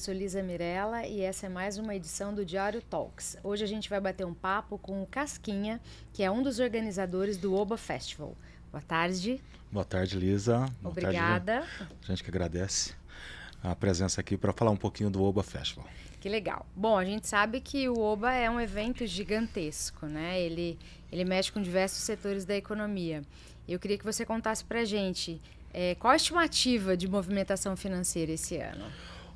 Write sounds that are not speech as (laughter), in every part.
sou Lisa Mirella e essa é mais uma edição do Diário Talks. Hoje a gente vai bater um papo com o Casquinha, que é um dos organizadores do Oba Festival. Boa tarde. Boa tarde, Lisa. Obrigada. Tarde, a gente que agradece a presença aqui para falar um pouquinho do Oba Festival. Que legal. Bom, a gente sabe que o Oba é um evento gigantesco, né? Ele, ele mexe com diversos setores da economia. Eu queria que você contasse para a gente é, qual a estimativa de movimentação financeira esse ano.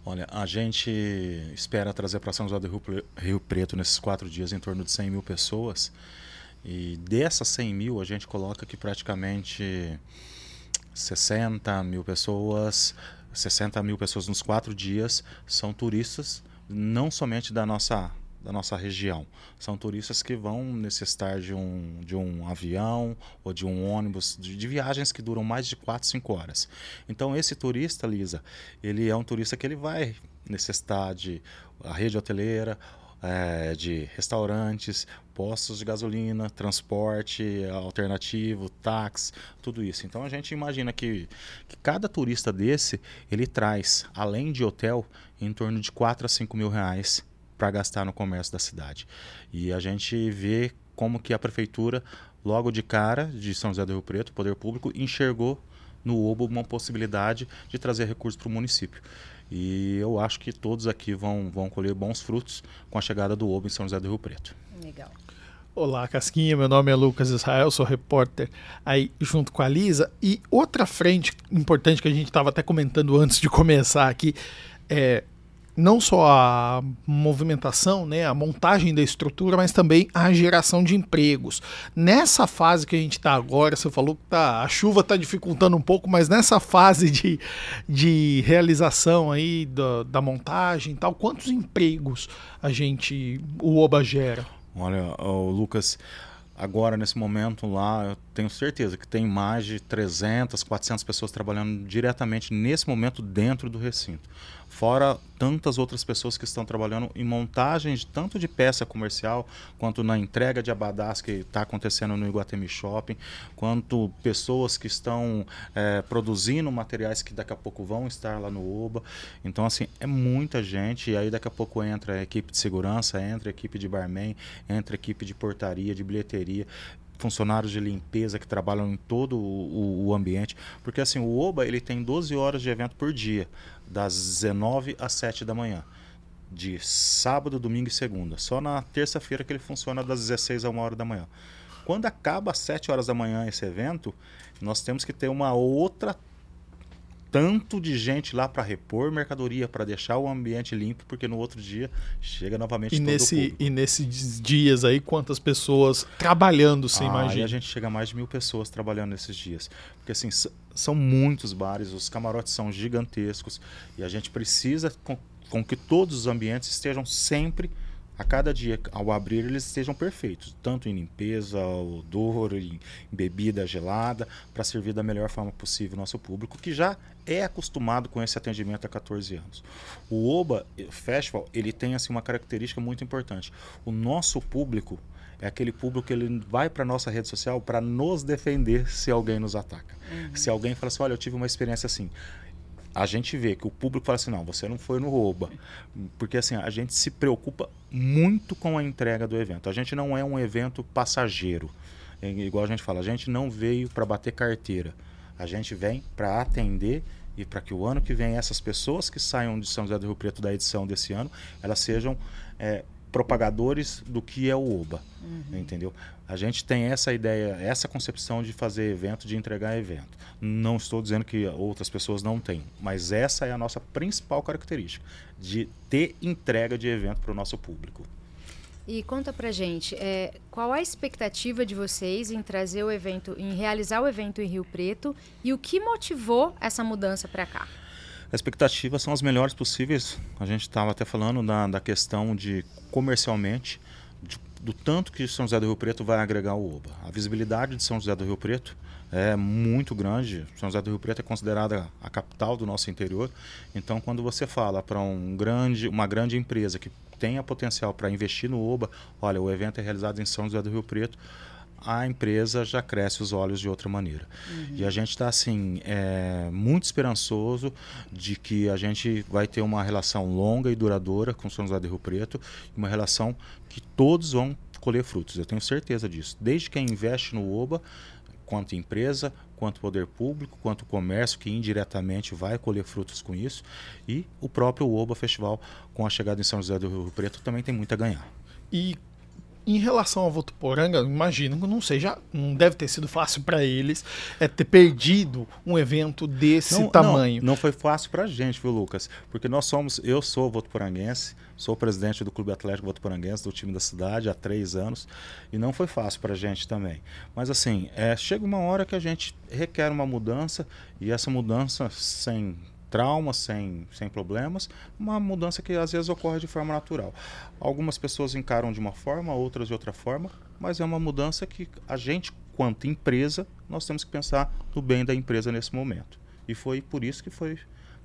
Olha, a gente espera trazer para São José do Rio Preto nesses quatro dias em torno de 100 mil pessoas. E dessas 100 mil, a gente coloca que praticamente 60 mil pessoas, 60 mil pessoas nos quatro dias são turistas, não somente da nossa da nossa região. São turistas que vão necessitar de um, de um avião ou de um ônibus, de, de, viagens que duram mais de 4, 5 horas. Então esse turista, Lisa, ele é um turista que ele vai necessitar de a rede hoteleira, é, de restaurantes, postos de gasolina, transporte alternativo, táxi, tudo isso. Então a gente imagina que, que, cada turista desse ele traz, além de hotel, em torno de 4 a 5 mil reais para gastar no comércio da cidade. E a gente vê como que a prefeitura, logo de cara, de São José do Rio Preto, o poder público, enxergou no OBO uma possibilidade de trazer recursos para o município. E eu acho que todos aqui vão, vão colher bons frutos com a chegada do OBO em São José do Rio Preto. Legal. Olá, Casquinha. Meu nome é Lucas Israel, sou repórter aí junto com a Lisa. E outra frente importante que a gente estava até comentando antes de começar aqui é não só a movimentação, né, a montagem da estrutura, mas também a geração de empregos. Nessa fase que a gente está agora, você falou que tá, a chuva está dificultando um pouco, mas nessa fase de, de realização aí da, da montagem e tal, quantos empregos a gente, o OBA gera? Olha, o Lucas, agora nesse momento lá, eu tenho certeza que tem mais de 300, 400 pessoas trabalhando diretamente nesse momento dentro do recinto. Fora tantas outras pessoas que estão trabalhando em montagens tanto de peça comercial quanto na entrega de abadás que está acontecendo no Iguatemi Shopping, quanto pessoas que estão é, produzindo materiais que daqui a pouco vão estar lá no Oba. Então, assim, é muita gente. E aí daqui a pouco entra a equipe de segurança, entra a equipe de barman, entra a equipe de portaria, de bilheteria funcionários de limpeza que trabalham em todo o, o, ambiente, porque assim o Oba ele tem 12 horas de evento por dia, das 19 às 7 da manhã, de sábado, domingo e segunda. Só na terça-feira que ele funciona das 16 a 1 hora da manhã. Quando acaba às 7 horas da manhã esse evento, nós temos que ter uma outra tanto de gente lá para repor mercadoria, para deixar o ambiente limpo, porque no outro dia chega novamente e todo nesse, E nesses dias aí, quantas pessoas trabalhando, você ah, imagina? Aí a gente chega a mais de mil pessoas trabalhando nesses dias. Porque assim, são muitos bares, os camarotes são gigantescos, e a gente precisa com, com que todos os ambientes estejam sempre a cada dia, ao abrir, eles estejam perfeitos, tanto em limpeza, odor, em, bebida gelada, para servir da melhor forma possível nosso público, que já é acostumado com esse atendimento há 14 anos. O Oba Festival, ele tem assim uma característica muito importante. O nosso público é aquele público que ele vai para nossa rede social para nos defender se alguém nos ataca. Uhum. Se alguém fala assim, olha, eu tive uma experiência assim a gente vê que o público fala assim, não, você não foi no rouba. Porque assim, a gente se preocupa muito com a entrega do evento. A gente não é um evento passageiro. É, igual a gente fala, a gente não veio para bater carteira. A gente vem para atender e para que o ano que vem essas pessoas que saiam de São José do Rio Preto da edição desse ano, elas sejam é, propagadores do que é o OBA, uhum. entendeu? A gente tem essa ideia, essa concepção de fazer evento, de entregar evento. Não estou dizendo que outras pessoas não têm, mas essa é a nossa principal característica, de ter entrega de evento para o nosso público. E conta pra gente, é, qual a expectativa de vocês em trazer o evento, em realizar o evento em Rio Preto e o que motivou essa mudança para cá? As expectativas são as melhores possíveis. A gente estava até falando da, da questão de comercialmente, de, do tanto que São José do Rio Preto vai agregar o OBA. A visibilidade de São José do Rio Preto é muito grande. São José do Rio Preto é considerada a capital do nosso interior. Então, quando você fala para um grande, uma grande empresa que tenha potencial para investir no OBA, olha, o evento é realizado em São José do Rio Preto, a empresa já cresce os olhos de outra maneira. Uhum. E a gente está assim é, muito esperançoso de que a gente vai ter uma relação longa e duradoura com São José do Rio Preto, uma relação que todos vão colher frutos. Eu tenho certeza disso. Desde quem investe no Oba, quanto empresa, quanto poder público, quanto comércio que indiretamente vai colher frutos com isso, e o próprio Oba Festival com a chegada em São José do Rio Preto também tem muito a ganhar. E em relação ao Votuporanga, imagino que não seja, não deve ter sido fácil para eles é ter perdido um evento desse não, tamanho. Não, não foi fácil para a gente, viu, Lucas? Porque nós somos, eu sou votuporanguense, sou presidente do Clube Atlético Votuporanguense, do time da cidade, há três anos, e não foi fácil para a gente também. Mas assim, é, chega uma hora que a gente requer uma mudança, e essa mudança sem trauma, sem, sem problemas, uma mudança que às vezes ocorre de forma natural. Algumas pessoas encaram de uma forma, outras de outra forma, mas é uma mudança que a gente, quanto empresa, nós temos que pensar no bem da empresa nesse momento. E foi por isso que foi,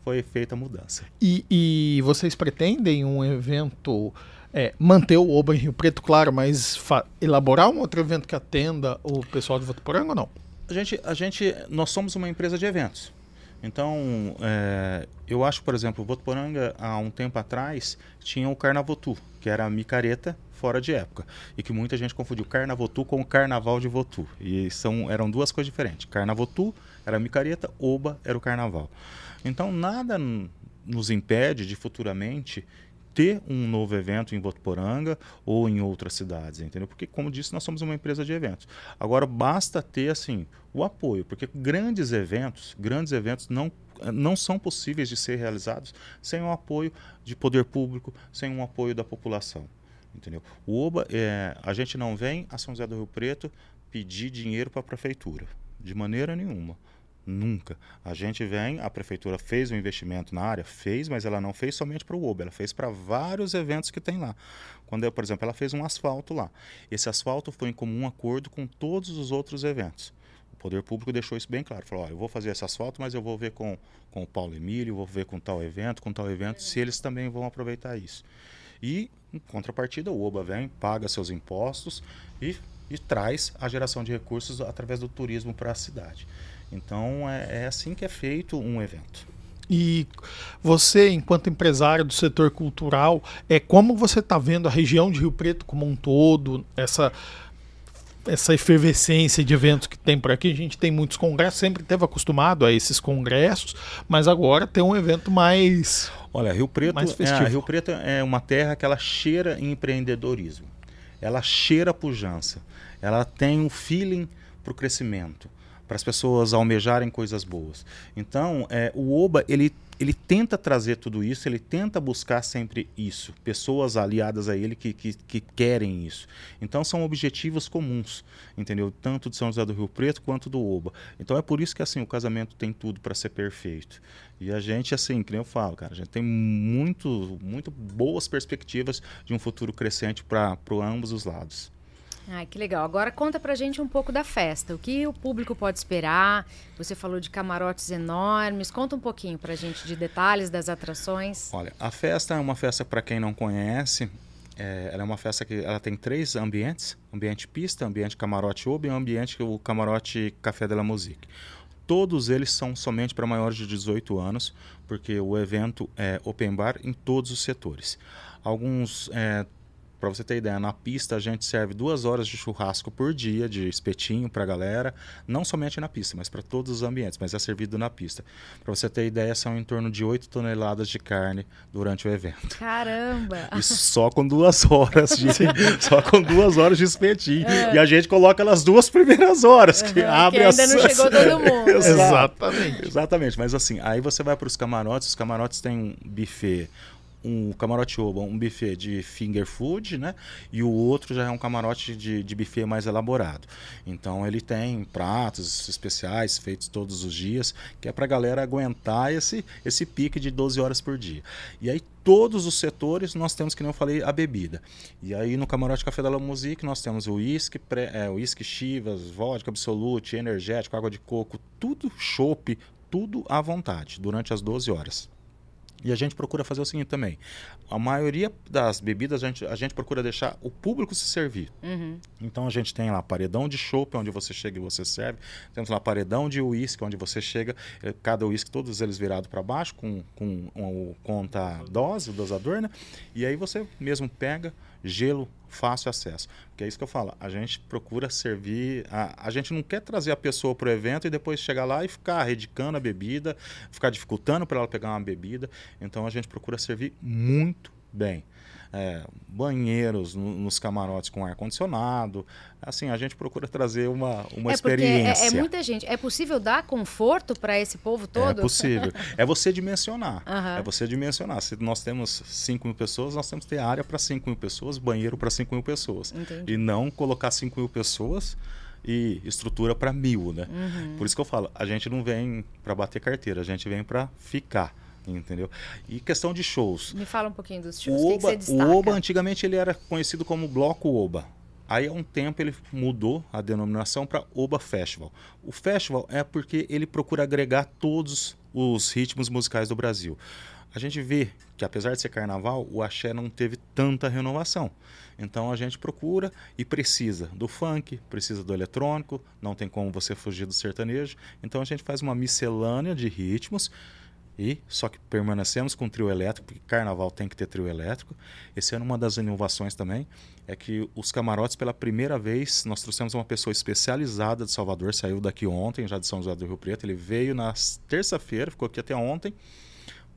foi feita a mudança. E, e vocês pretendem um evento, é, manter o Oba em Rio Preto, claro, mas elaborar um outro evento que atenda o pessoal de Votuporanga ou não? A gente, a gente, nós somos uma empresa de eventos. Então, é, eu acho, por exemplo, Votuporanga, há um tempo atrás, tinha o Carnavotu, que era a micareta fora de época. E que muita gente confundiu Carnavotu com o Carnaval de Votu. E são, eram duas coisas diferentes. Carnavotu era a micareta, Oba era o Carnaval. Então, nada nos impede de futuramente ter um novo evento em Votuporanga ou em outras cidades, entendeu? Porque, como disse, nós somos uma empresa de eventos. Agora, basta ter, assim, o apoio, porque grandes eventos, grandes eventos não não são possíveis de ser realizados sem o apoio de poder público, sem o apoio da população. Entendeu? O OBA, é, a gente não vem a São José do Rio Preto pedir dinheiro para a prefeitura, de maneira nenhuma. Nunca. A gente vem, a prefeitura fez um investimento na área, fez, mas ela não fez somente para o Uber, ela fez para vários eventos que tem lá. Quando, eu, por exemplo, ela fez um asfalto lá. Esse asfalto foi em comum acordo com todos os outros eventos. O poder público deixou isso bem claro. Falou: ó, eu vou fazer esse asfalto, mas eu vou ver com, com o Paulo Emílio, vou ver com tal evento, com tal evento, se eles também vão aproveitar isso. E, em contrapartida, o OBA vem, paga seus impostos e, e traz a geração de recursos através do turismo para a cidade. Então é, é assim que é feito um evento. E você, enquanto empresário do setor cultural, é como você está vendo a região de Rio Preto como um todo, essa essa efervescência de eventos que tem por aqui. A gente tem muitos congressos, sempre teve acostumado a esses congressos, mas agora tem um evento mais. Olha, Rio Preto, é, Rio Preto é uma terra que ela cheira em empreendedorismo, ela cheira pujança, ela tem um feeling para o crescimento para as pessoas almejarem coisas boas. Então, é, o Oba ele ele tenta trazer tudo isso, ele tenta buscar sempre isso, pessoas aliadas a ele que, que, que, querem isso. Então são objetivos comuns, entendeu? Tanto de São José do Rio Preto quanto do Oba. Então é por isso que assim o casamento tem tudo para ser perfeito. E a gente, assim, que nem eu falo, cara, a gente tem muito, muito boas perspectivas de um futuro crescente para ambos os lados. Ai, que legal. Agora conta pra gente um pouco da festa. O que o público pode esperar? Você falou de camarotes enormes. Conta um pouquinho pra gente de detalhes das atrações. Olha, a festa é uma festa para quem não conhece. É, ela é uma festa que ela tem três ambientes: ambiente pista, ambiente camarote Ubi e ambiente o camarote Café de la Musique. Todos eles são somente para maiores de 18 anos, porque o evento é open bar em todos os setores. Alguns é, para você ter ideia, na pista a gente serve duas horas de churrasco por dia, de espetinho para a galera, não somente na pista, mas para todos os ambientes, mas é servido na pista. Para você ter ideia, são em torno de 8 toneladas de carne durante o evento. Caramba! Isso (laughs) só com duas horas de, (laughs) só com duas horas de espetinho. É. E a gente coloca nas duas primeiras horas, uhum, que abre que ainda as... não chegou (laughs) todo mundo. Exatamente. Exatamente. Mas assim, aí você vai para os camarotes, os camarotes têm um buffet um camarote oba, um buffet de finger food, né? E o outro já é um camarote de, de buffet mais elaborado. Então ele tem pratos especiais feitos todos os dias, que é para a galera aguentar esse, esse pique de 12 horas por dia. E aí todos os setores nós temos, que eu falei, a bebida. E aí no camarote Café da La Musique nós temos o uísque, é, uísque chivas, vodka absolute, energético, água de coco, tudo chopp, tudo à vontade, durante as 12 horas. E a gente procura fazer o seguinte também: a maioria das bebidas a gente, a gente procura deixar o público se servir. Uhum. Então a gente tem lá paredão de chopp, onde você chega e você serve. Temos lá paredão de uísque, onde você chega, eh, cada uísque, todos eles virados para baixo, com, com, com, conta dose, o dosador, né? E aí você mesmo pega gelo, fácil acesso. Porque é isso que eu falo, a gente procura servir, a, a gente não quer trazer a pessoa para o evento e depois chegar lá e ficar redicando a bebida, ficar dificultando para ela pegar uma bebida. Então a gente procura servir muito bem é, banheiros no, nos camarotes com ar-condicionado. Assim, a gente procura trazer uma, uma é experiência. É, é, muita gente. É possível dar conforto para esse povo todo? É possível. é você dimensionar. Uhum. É você dimensionar. Se nós temos 5 mil pessoas, nós temos que ter área para 5 mil pessoas, banheiro para 5 mil pessoas. Entendi. E não colocar 5 mil pessoas e estrutura para mil, né? Uhum. Por isso que eu falo, a gente não vem para bater carteira, a gente vem para ficar entendeu? E questão de shows. Me fala um pouquinho dos shows. O Oba, que que o Oba antigamente ele era conhecido como Bloco Oba. Aí há um tempo ele mudou a denominação para Oba Festival. O festival é porque ele procura agregar todos os ritmos musicais do Brasil. A gente vê que apesar de ser carnaval, o axé não teve tanta renovação. Então a gente procura e precisa do funk, precisa do eletrônico, não tem como você fugir do sertanejo. Então a gente faz uma miscelânea de ritmos e só que permanecemos com trio elétrico, porque carnaval tem que ter trio elétrico. Esse ano uma das inovações também é que os camarotes pela primeira vez nós trouxemos uma pessoa especializada de Salvador, saiu daqui ontem, já de São José do Rio Preto, ele veio na terça-feira, ficou aqui até ontem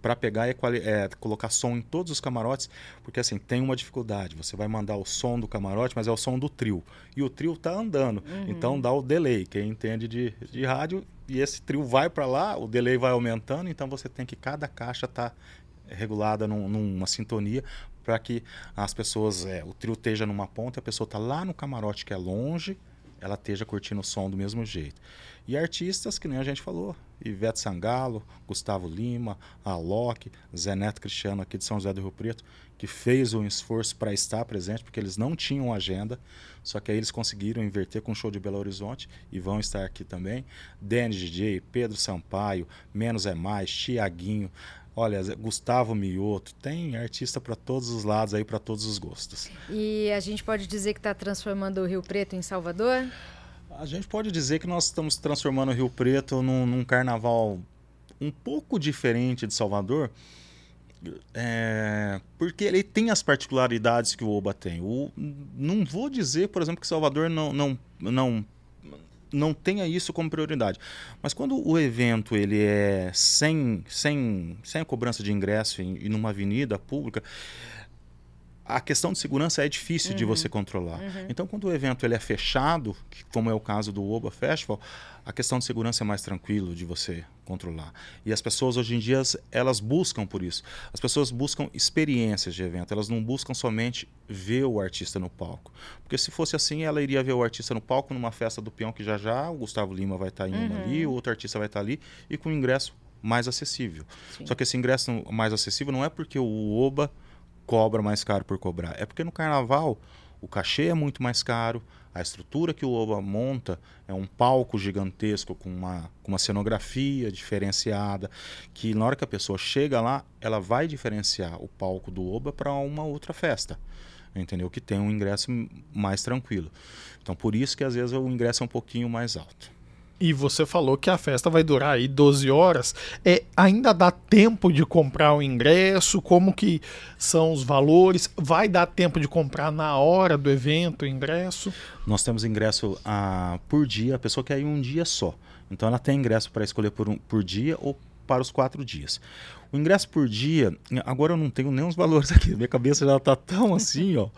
para pegar e é, colocar som em todos os camarotes, porque assim, tem uma dificuldade. Você vai mandar o som do camarote, mas é o som do trio. E o trio tá andando. Uhum. Então dá o delay. Quem entende de, de rádio, e esse trio vai para lá, o delay vai aumentando, então você tem que cada caixa tá regulada num, numa sintonia para que as pessoas, é, o trio esteja numa ponta, a pessoa tá lá no camarote que é longe, ela esteja curtindo o som do mesmo jeito. E artistas que nem a gente falou, Ivete Sangalo, Gustavo Lima, Alok, Zé Neto Cristiano aqui de São José do Rio Preto, que fez um esforço para estar presente, porque eles não tinham agenda, só que aí eles conseguiram inverter com o show de Belo Horizonte e vão estar aqui também. Denis DJ, Pedro Sampaio, Menos é Mais, Tiaguinho, Olha, Gustavo Mioto, tem artista para todos os lados aí, para todos os gostos. E a gente pode dizer que está transformando o Rio Preto em Salvador? A gente pode dizer que nós estamos transformando o Rio Preto num, num carnaval um pouco diferente de Salvador, é, porque ele tem as particularidades que o Oba tem. O, não vou dizer, por exemplo, que Salvador não, não, não, não tenha isso como prioridade. Mas quando o evento ele é sem, sem, sem a cobrança de ingresso e numa avenida pública, a questão de segurança é difícil uhum. de você controlar. Uhum. Então, quando o evento ele é fechado, como é o caso do Oba Festival, a questão de segurança é mais tranquilo de você controlar. E as pessoas hoje em dia elas buscam por isso. As pessoas buscam experiências de evento. Elas não buscam somente ver o artista no palco, porque se fosse assim, ela iria ver o artista no palco numa festa do peão que já já o Gustavo Lima vai estar em uma uhum. ali, o outro artista vai estar ali e com ingresso mais acessível. Sim. Só que esse ingresso mais acessível não é porque o Oba cobra mais caro por cobrar. É porque no carnaval o cachê é muito mais caro, a estrutura que o Oba monta é um palco gigantesco com uma, com uma cenografia diferenciada, que na hora que a pessoa chega lá, ela vai diferenciar o palco do Oba para uma outra festa. Entendeu? Que tem um ingresso mais tranquilo. Então, por isso que às vezes o ingresso é um pouquinho mais alto. E você falou que a festa vai durar aí 12 horas. É, ainda dá tempo de comprar o ingresso? Como que são os valores? Vai dar tempo de comprar na hora do evento o ingresso? Nós temos ingresso ah, por dia, a pessoa quer ir um dia só. Então ela tem ingresso para escolher por, um, por dia ou para os quatro dias. O ingresso por dia, agora eu não tenho nem os valores aqui, minha cabeça já está tão assim, ó.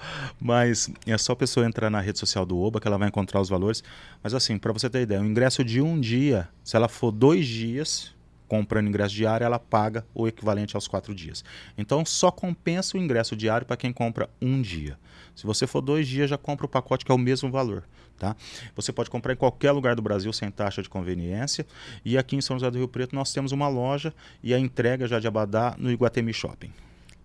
Mas é só a pessoa entrar na rede social do Oba que ela vai encontrar os valores. Mas assim, para você ter ideia, o ingresso de um dia, se ela for dois dias comprando ingresso diário, ela paga o equivalente aos quatro dias. Então só compensa o ingresso diário para quem compra um dia. Se você for dois dias, já compra o pacote que é o mesmo valor. Tá? Você pode comprar em qualquer lugar do Brasil sem taxa de conveniência. E aqui em São José do Rio Preto nós temos uma loja e a entrega já de Abadá no Iguatemi Shopping.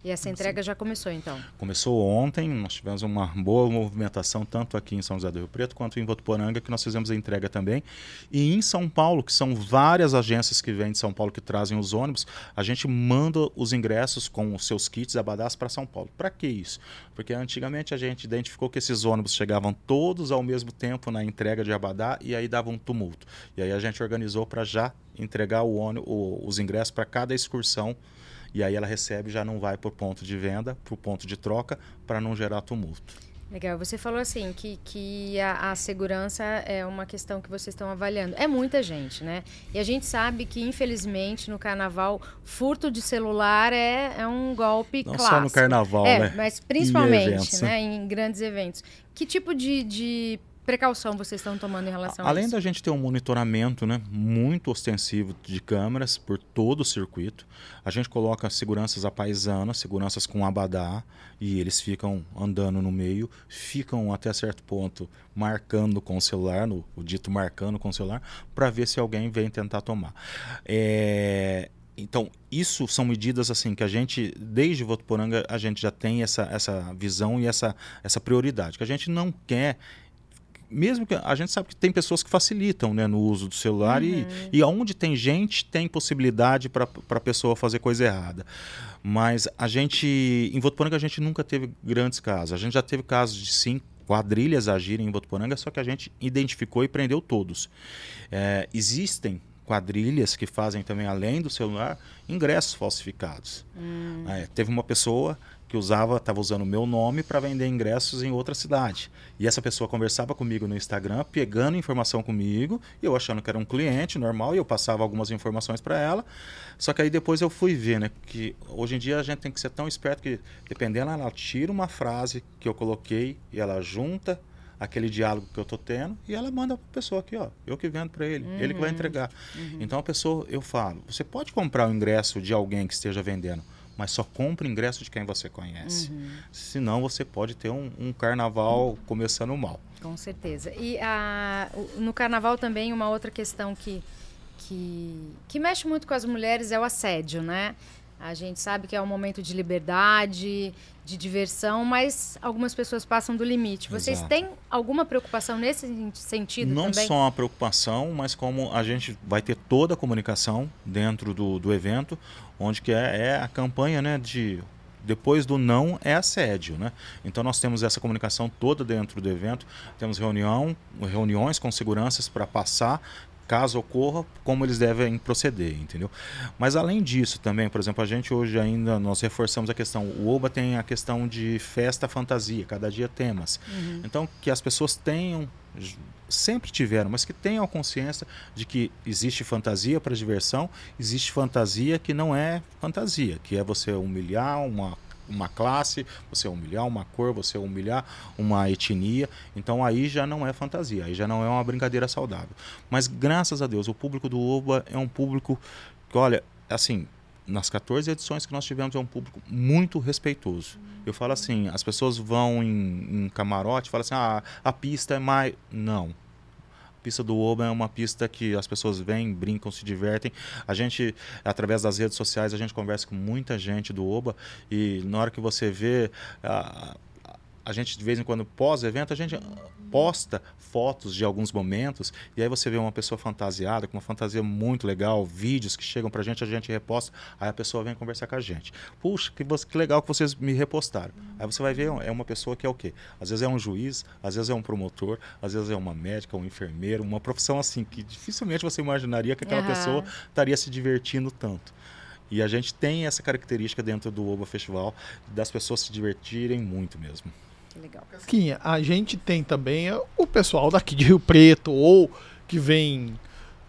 E essa entrega Sim. já começou, então? Começou ontem, nós tivemos uma boa movimentação, tanto aqui em São José do Rio Preto, quanto em Votuporanga, que nós fizemos a entrega também. E em São Paulo, que são várias agências que vêm de São Paulo que trazem os ônibus, a gente manda os ingressos com os seus kits abadás para São Paulo. Para que isso? Porque antigamente a gente identificou que esses ônibus chegavam todos ao mesmo tempo na entrega de abadá e aí dava um tumulto. E aí a gente organizou para já entregar o ônibus, os ingressos para cada excursão e aí ela recebe já não vai para o ponto de venda, para o ponto de troca, para não gerar tumulto. Legal. Você falou assim que, que a, a, segurança é uma questão que vocês estão avaliando. É muita gente, né? E a gente sabe que, infelizmente, no carnaval, furto de celular é, é um golpe Não clássico. só no carnaval, é, né? Mas principalmente em, eventos, né? em grandes eventos. Que tipo de, de precaução vocês estão tomando em relação Além a isso? da gente ter um monitoramento né, muito ostensivo de câmeras por todo o circuito, a gente coloca seguranças a paisana, seguranças com abadá, e eles ficam andando no meio, ficam até certo ponto marcando com o celular, no, o dito marcando com o celular, para ver se alguém vem tentar tomar. É, então, isso são medidas assim que a gente, desde Votuporanga, a gente já tem essa, essa visão e essa, essa prioridade, que a gente não quer mesmo que a gente sabe que tem pessoas que facilitam né, no uso do celular uhum. e, e onde tem gente tem possibilidade para a pessoa fazer coisa errada. Mas a gente, em Votuporanga, a gente nunca teve grandes casos. A gente já teve casos de sim quadrilhas agirem em Votuporanga, só que a gente identificou e prendeu todos. É, existem quadrilhas que fazem também, além do celular, ingressos falsificados. Hum. É, teve uma pessoa que usava, estava usando o meu nome para vender ingressos em outra cidade. E essa pessoa conversava comigo no Instagram, pegando informação comigo, e eu achando que era um cliente normal, e eu passava algumas informações para ela. Só que aí depois eu fui ver, né, que hoje em dia a gente tem que ser tão esperto que, dependendo, ela tira uma frase que eu coloquei e ela junta aquele diálogo que eu tô tendo e ela manda para a pessoa aqui, ó, eu que vendo para ele, uhum. ele que vai uhum. entregar. Uhum. Então a pessoa, eu falo, você pode comprar o ingresso de alguém que esteja vendendo, mas só compre ingresso de quem você conhece. Uhum. Senão você pode ter um, um, carnaval começando mal. Com certeza. E a, no carnaval também uma outra questão que, que, que mexe muito com as mulheres é o assédio, né? A gente sabe que é um momento de liberdade, de diversão, mas algumas pessoas passam do limite. Vocês Exato. têm alguma preocupação nesse sentido Não também? só uma preocupação, mas como a gente vai ter toda a comunicação dentro do, do evento, onde que é, é a campanha né, de depois do não é assédio, né? Então nós temos essa comunicação toda dentro do evento, temos reunião, reuniões com seguranças para passar caso ocorra, como eles devem proceder, entendeu? Mas além disso também, por exemplo, a gente hoje ainda nós reforçamos a questão, o OBA tem a questão de festa fantasia, cada dia temas. Uhum. Então que as pessoas tenham sempre tiveram, mas que tenham a consciência de que existe fantasia para diversão, existe fantasia que não é fantasia, que é você humilhar uma uma classe, você humilhar uma cor, você humilhar uma etnia. Então aí já não é fantasia, aí já não é uma brincadeira saudável. Mas graças a Deus, o público do Oba é um público que, olha, assim, nas 14 edições que nós tivemos é um público muito respeitoso. Eu falo assim, as pessoas vão em, em camarote, falam assim, ah, a pista é mais... Não, pista do Oba é uma pista que as pessoas vêm, brincam, se divertem. A gente, através das redes sociais, a gente conversa com muita gente do Oba e na hora que você vê a, a gente de vez em quando pós-evento a gente posta fotos de alguns momentos e aí você vê uma pessoa fantasiada, com uma fantasia muito legal, vídeos que chegam pra gente, a gente reposta, aí a pessoa vem conversar com a gente. Puxa, que, que legal que vocês me repostaram. Aí você vai ver, é uma pessoa que é o quê? Às vezes é um juiz, às vezes é um promotor, às vezes é uma médica, um enfermeiro, uma profissão assim que dificilmente você imaginaria que aquela uhum. pessoa estaria se divertindo tanto. E a gente tem essa característica dentro do Oba Festival das pessoas se divertirem muito mesmo legal. Casquinha, a gente tem também o pessoal daqui de Rio Preto ou que vem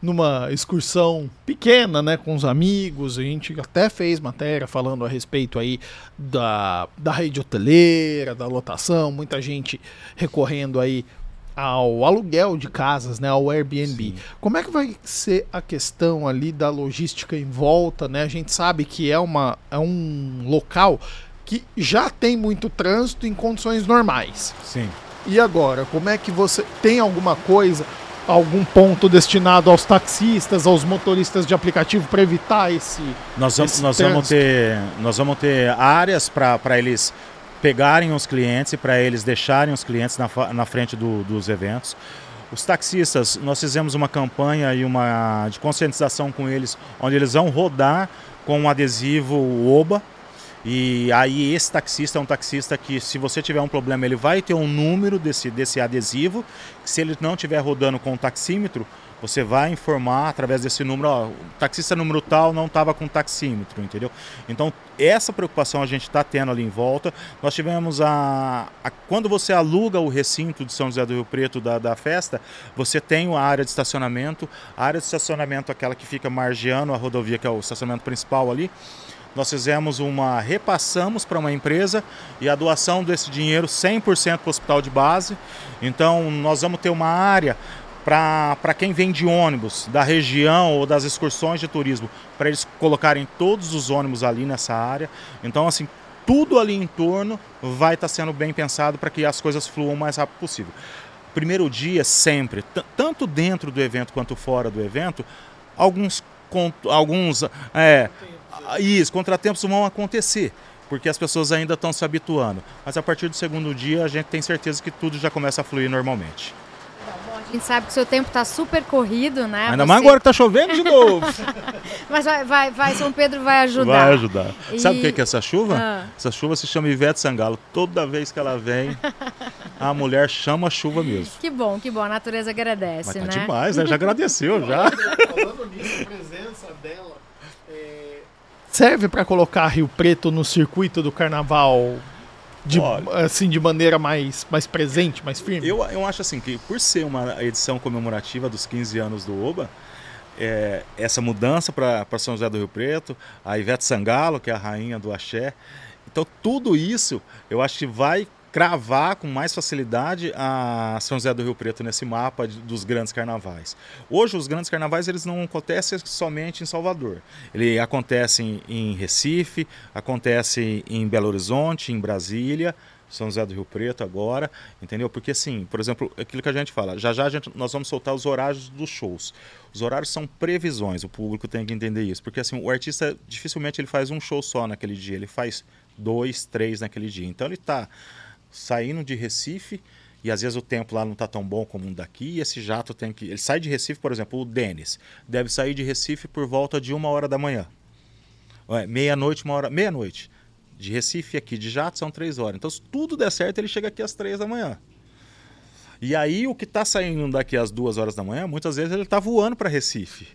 numa excursão pequena, né, com os amigos. A gente até fez matéria falando a respeito aí da, da rede hoteleira, da lotação, muita gente recorrendo aí ao aluguel de casas, né, ao Airbnb. Sim. Como é que vai ser a questão ali da logística em volta, né? A gente sabe que é uma é um local que já tem muito trânsito em condições normais. Sim. E agora, como é que você tem alguma coisa algum ponto destinado aos taxistas, aos motoristas de aplicativo para evitar esse. Nós vamos, esse nós vamos ter, nós vamos ter áreas para eles pegarem os clientes e para eles deixarem os clientes na, na frente do, dos eventos. Os taxistas, nós fizemos uma campanha e uma de conscientização com eles, onde eles vão rodar com um adesivo OBA. E aí esse taxista é um taxista que, se você tiver um problema, ele vai ter um número desse, desse adesivo. Se ele não estiver rodando com o taxímetro, você vai informar através desse número, ó, o taxista número tal não estava com taxímetro, entendeu? Então, essa preocupação a gente está tendo ali em volta. Nós tivemos a, a, Quando você aluga o recinto de São José do Rio Preto da, da festa, você tem a área de estacionamento. A área de estacionamento, aquela que fica margeando a rodovia, que é o estacionamento principal ali. Nós fizemos uma. repassamos para uma empresa e a doação desse dinheiro 100% para o hospital de base. Então, nós vamos ter uma área para quem vem de ônibus da região ou das excursões de turismo, para eles colocarem todos os ônibus ali nessa área. Então, assim, tudo ali em torno vai estar tá sendo bem pensado para que as coisas fluam o mais rápido possível. Primeiro dia, sempre, tanto dentro do evento quanto fora do evento, alguns, alguns é, isso, contratempos vão acontecer porque as pessoas ainda estão se habituando. Mas a partir do segundo dia, a gente tem certeza que tudo já começa a fluir normalmente. A gente sabe que o seu tempo está super corrido, né? Ainda Você... mais agora que está chovendo de novo. (laughs) Mas vai, vai, vai, São Pedro vai ajudar. Vai ajudar. E... Sabe o que é essa chuva? Ah. Essa chuva se chama Ivete Sangalo. Toda vez que ela vem, a (laughs) mulher chama a chuva mesmo. Que bom, que bom. A natureza agradece, Mas tá né? demais, né? Já agradeceu, já. Falando nisso, a presença dela. Serve para colocar Rio Preto no circuito do carnaval de, assim, de maneira mais, mais presente, mais firme? Eu, eu acho assim que por ser uma edição comemorativa dos 15 anos do Oba, é, essa mudança para São José do Rio Preto, a Ivete Sangalo, que é a rainha do axé, então tudo isso eu acho que vai cravar com mais facilidade a São José do Rio Preto nesse mapa dos grandes carnavais. Hoje os grandes carnavais eles não acontecem somente em Salvador. Ele acontece em Recife, acontece em Belo Horizonte, em Brasília, são José do Rio Preto agora, entendeu? Porque assim, por exemplo, aquilo que a gente fala, já já gente, nós vamos soltar os horários dos shows. Os horários são previsões, o público tem que entender isso, porque assim, o artista dificilmente ele faz um show só naquele dia, ele faz dois, três naquele dia. Então ele está saindo de Recife e às vezes o tempo lá não está tão bom como um daqui, e esse jato tem que. Ele sai de Recife, por exemplo, o Denis, deve sair de Recife por volta de uma hora da manhã. Meia-noite, uma hora. Meia-noite. De Recife aqui de jato são três horas. Então, se tudo der certo, ele chega aqui às três da manhã. E aí, o que está saindo daqui às duas horas da manhã, muitas vezes ele está voando para Recife.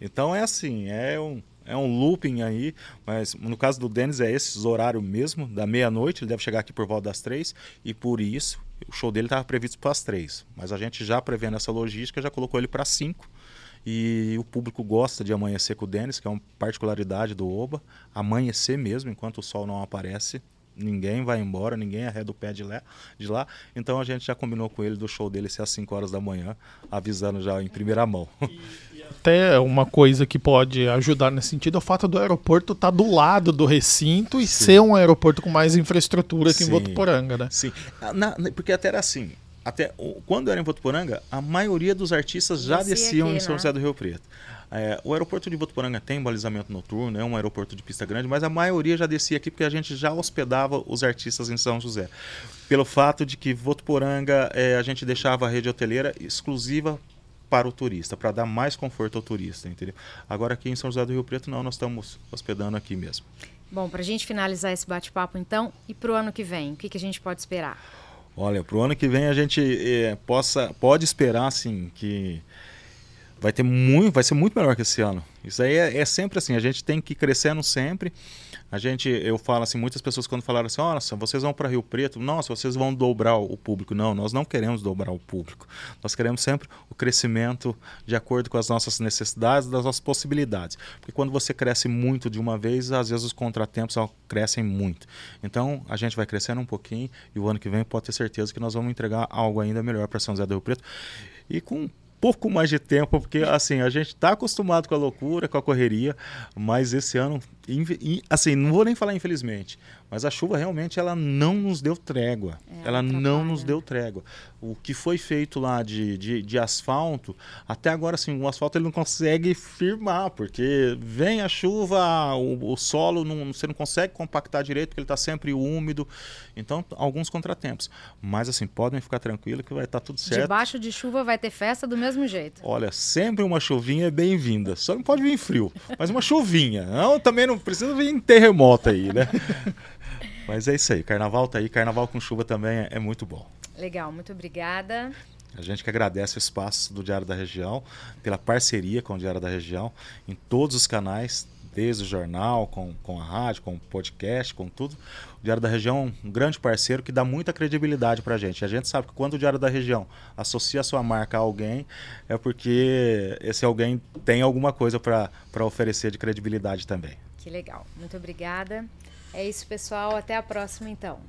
Então, é assim, é um é um looping aí, mas no caso do Denis é esse horário mesmo, da meia-noite, ele deve chegar aqui por volta das três, e por isso o show dele estava previsto para as três. Mas a gente já prevendo essa logística, já colocou ele para cinco. E o público gosta de amanhecer com o Denis, que é uma particularidade do Oba. Amanhecer mesmo, enquanto o sol não aparece, ninguém vai embora, ninguém arreda o pé de lá, de lá. Então a gente já combinou com ele do show dele ser às 5 horas da manhã, avisando já em primeira mão. E, (laughs) até uma coisa que pode ajudar nesse sentido é o fato do aeroporto estar tá do lado do recinto e Sim. ser um aeroporto com mais infraestrutura que Sim. em Votuporanga, né? Sim, Na, porque até era assim, até quando era em Votuporanga, a maioria dos artistas já Descia desciam aqui, em São né? José do Rio Preto. É, o aeroporto de Votuporanga tem balizamento noturno, é um aeroporto de pista grande, mas a maioria já descia aqui porque a gente já hospedava os artistas em São José. Pelo fato de que Votuporanga é, a gente deixava a rede hoteleira exclusiva para o turista, para dar mais conforto ao turista, entendeu? Agora aqui em São José do Rio Preto não, nós estamos hospedando aqui mesmo. Bom, para a gente finalizar esse bate-papo então, e para o ano que vem, o que, que a gente pode esperar? Olha, para o ano que vem a gente é, possa, pode esperar assim que vai ter muito, vai ser muito melhor que esse ano. Isso aí é, é sempre assim, a gente tem que ir crescendo sempre. A gente, eu falo assim, muitas pessoas quando falaram assim, nossa, vocês vão para Rio Preto, nossa, vocês vão dobrar o público. Não, nós não queremos dobrar o público. Nós queremos sempre o crescimento de acordo com as nossas necessidades, das nossas possibilidades. Porque quando você cresce muito de uma vez, às vezes os contratempos crescem muito. Então, a gente vai crescendo um pouquinho e o ano que vem pode ter certeza que nós vamos entregar algo ainda melhor para São José do Rio Preto. E com pouco mais de tempo, porque assim, a gente está acostumado com a loucura, com a correria, mas esse ano assim, não vou nem falar infelizmente, mas a chuva realmente ela não nos deu trégua. É, ela não nos deu trégua. O que foi feito lá de, de, de, asfalto, até agora assim, o asfalto ele não consegue firmar, porque vem a chuva, o, o solo não, você não consegue compactar direito, porque ele está sempre úmido. Então, alguns contratempos. Mas assim, podem ficar tranquilos que vai estar tá tudo certo. Debaixo de chuva vai ter festa do mesmo jeito. Olha, sempre uma chuvinha é bem-vinda. Só não pode vir frio, mas uma chuvinha. Não, também não precisa vir em terremoto aí, né? (laughs) Mas é isso aí, carnaval tá aí, carnaval com chuva também é, é muito bom. Legal, muito obrigada. A gente que agradece o espaço do Diário da Região, pela parceria com o Diário da Região, em todos os canais, desde o jornal, com, com a rádio, com o podcast, com tudo. O Diário da Região é um grande parceiro que dá muita credibilidade para a gente. A gente sabe que quando o Diário da Região associa a sua marca a alguém, é porque esse alguém tem alguma coisa para oferecer de credibilidade também. Que legal. Muito obrigada. É isso, pessoal. Até a próxima, então.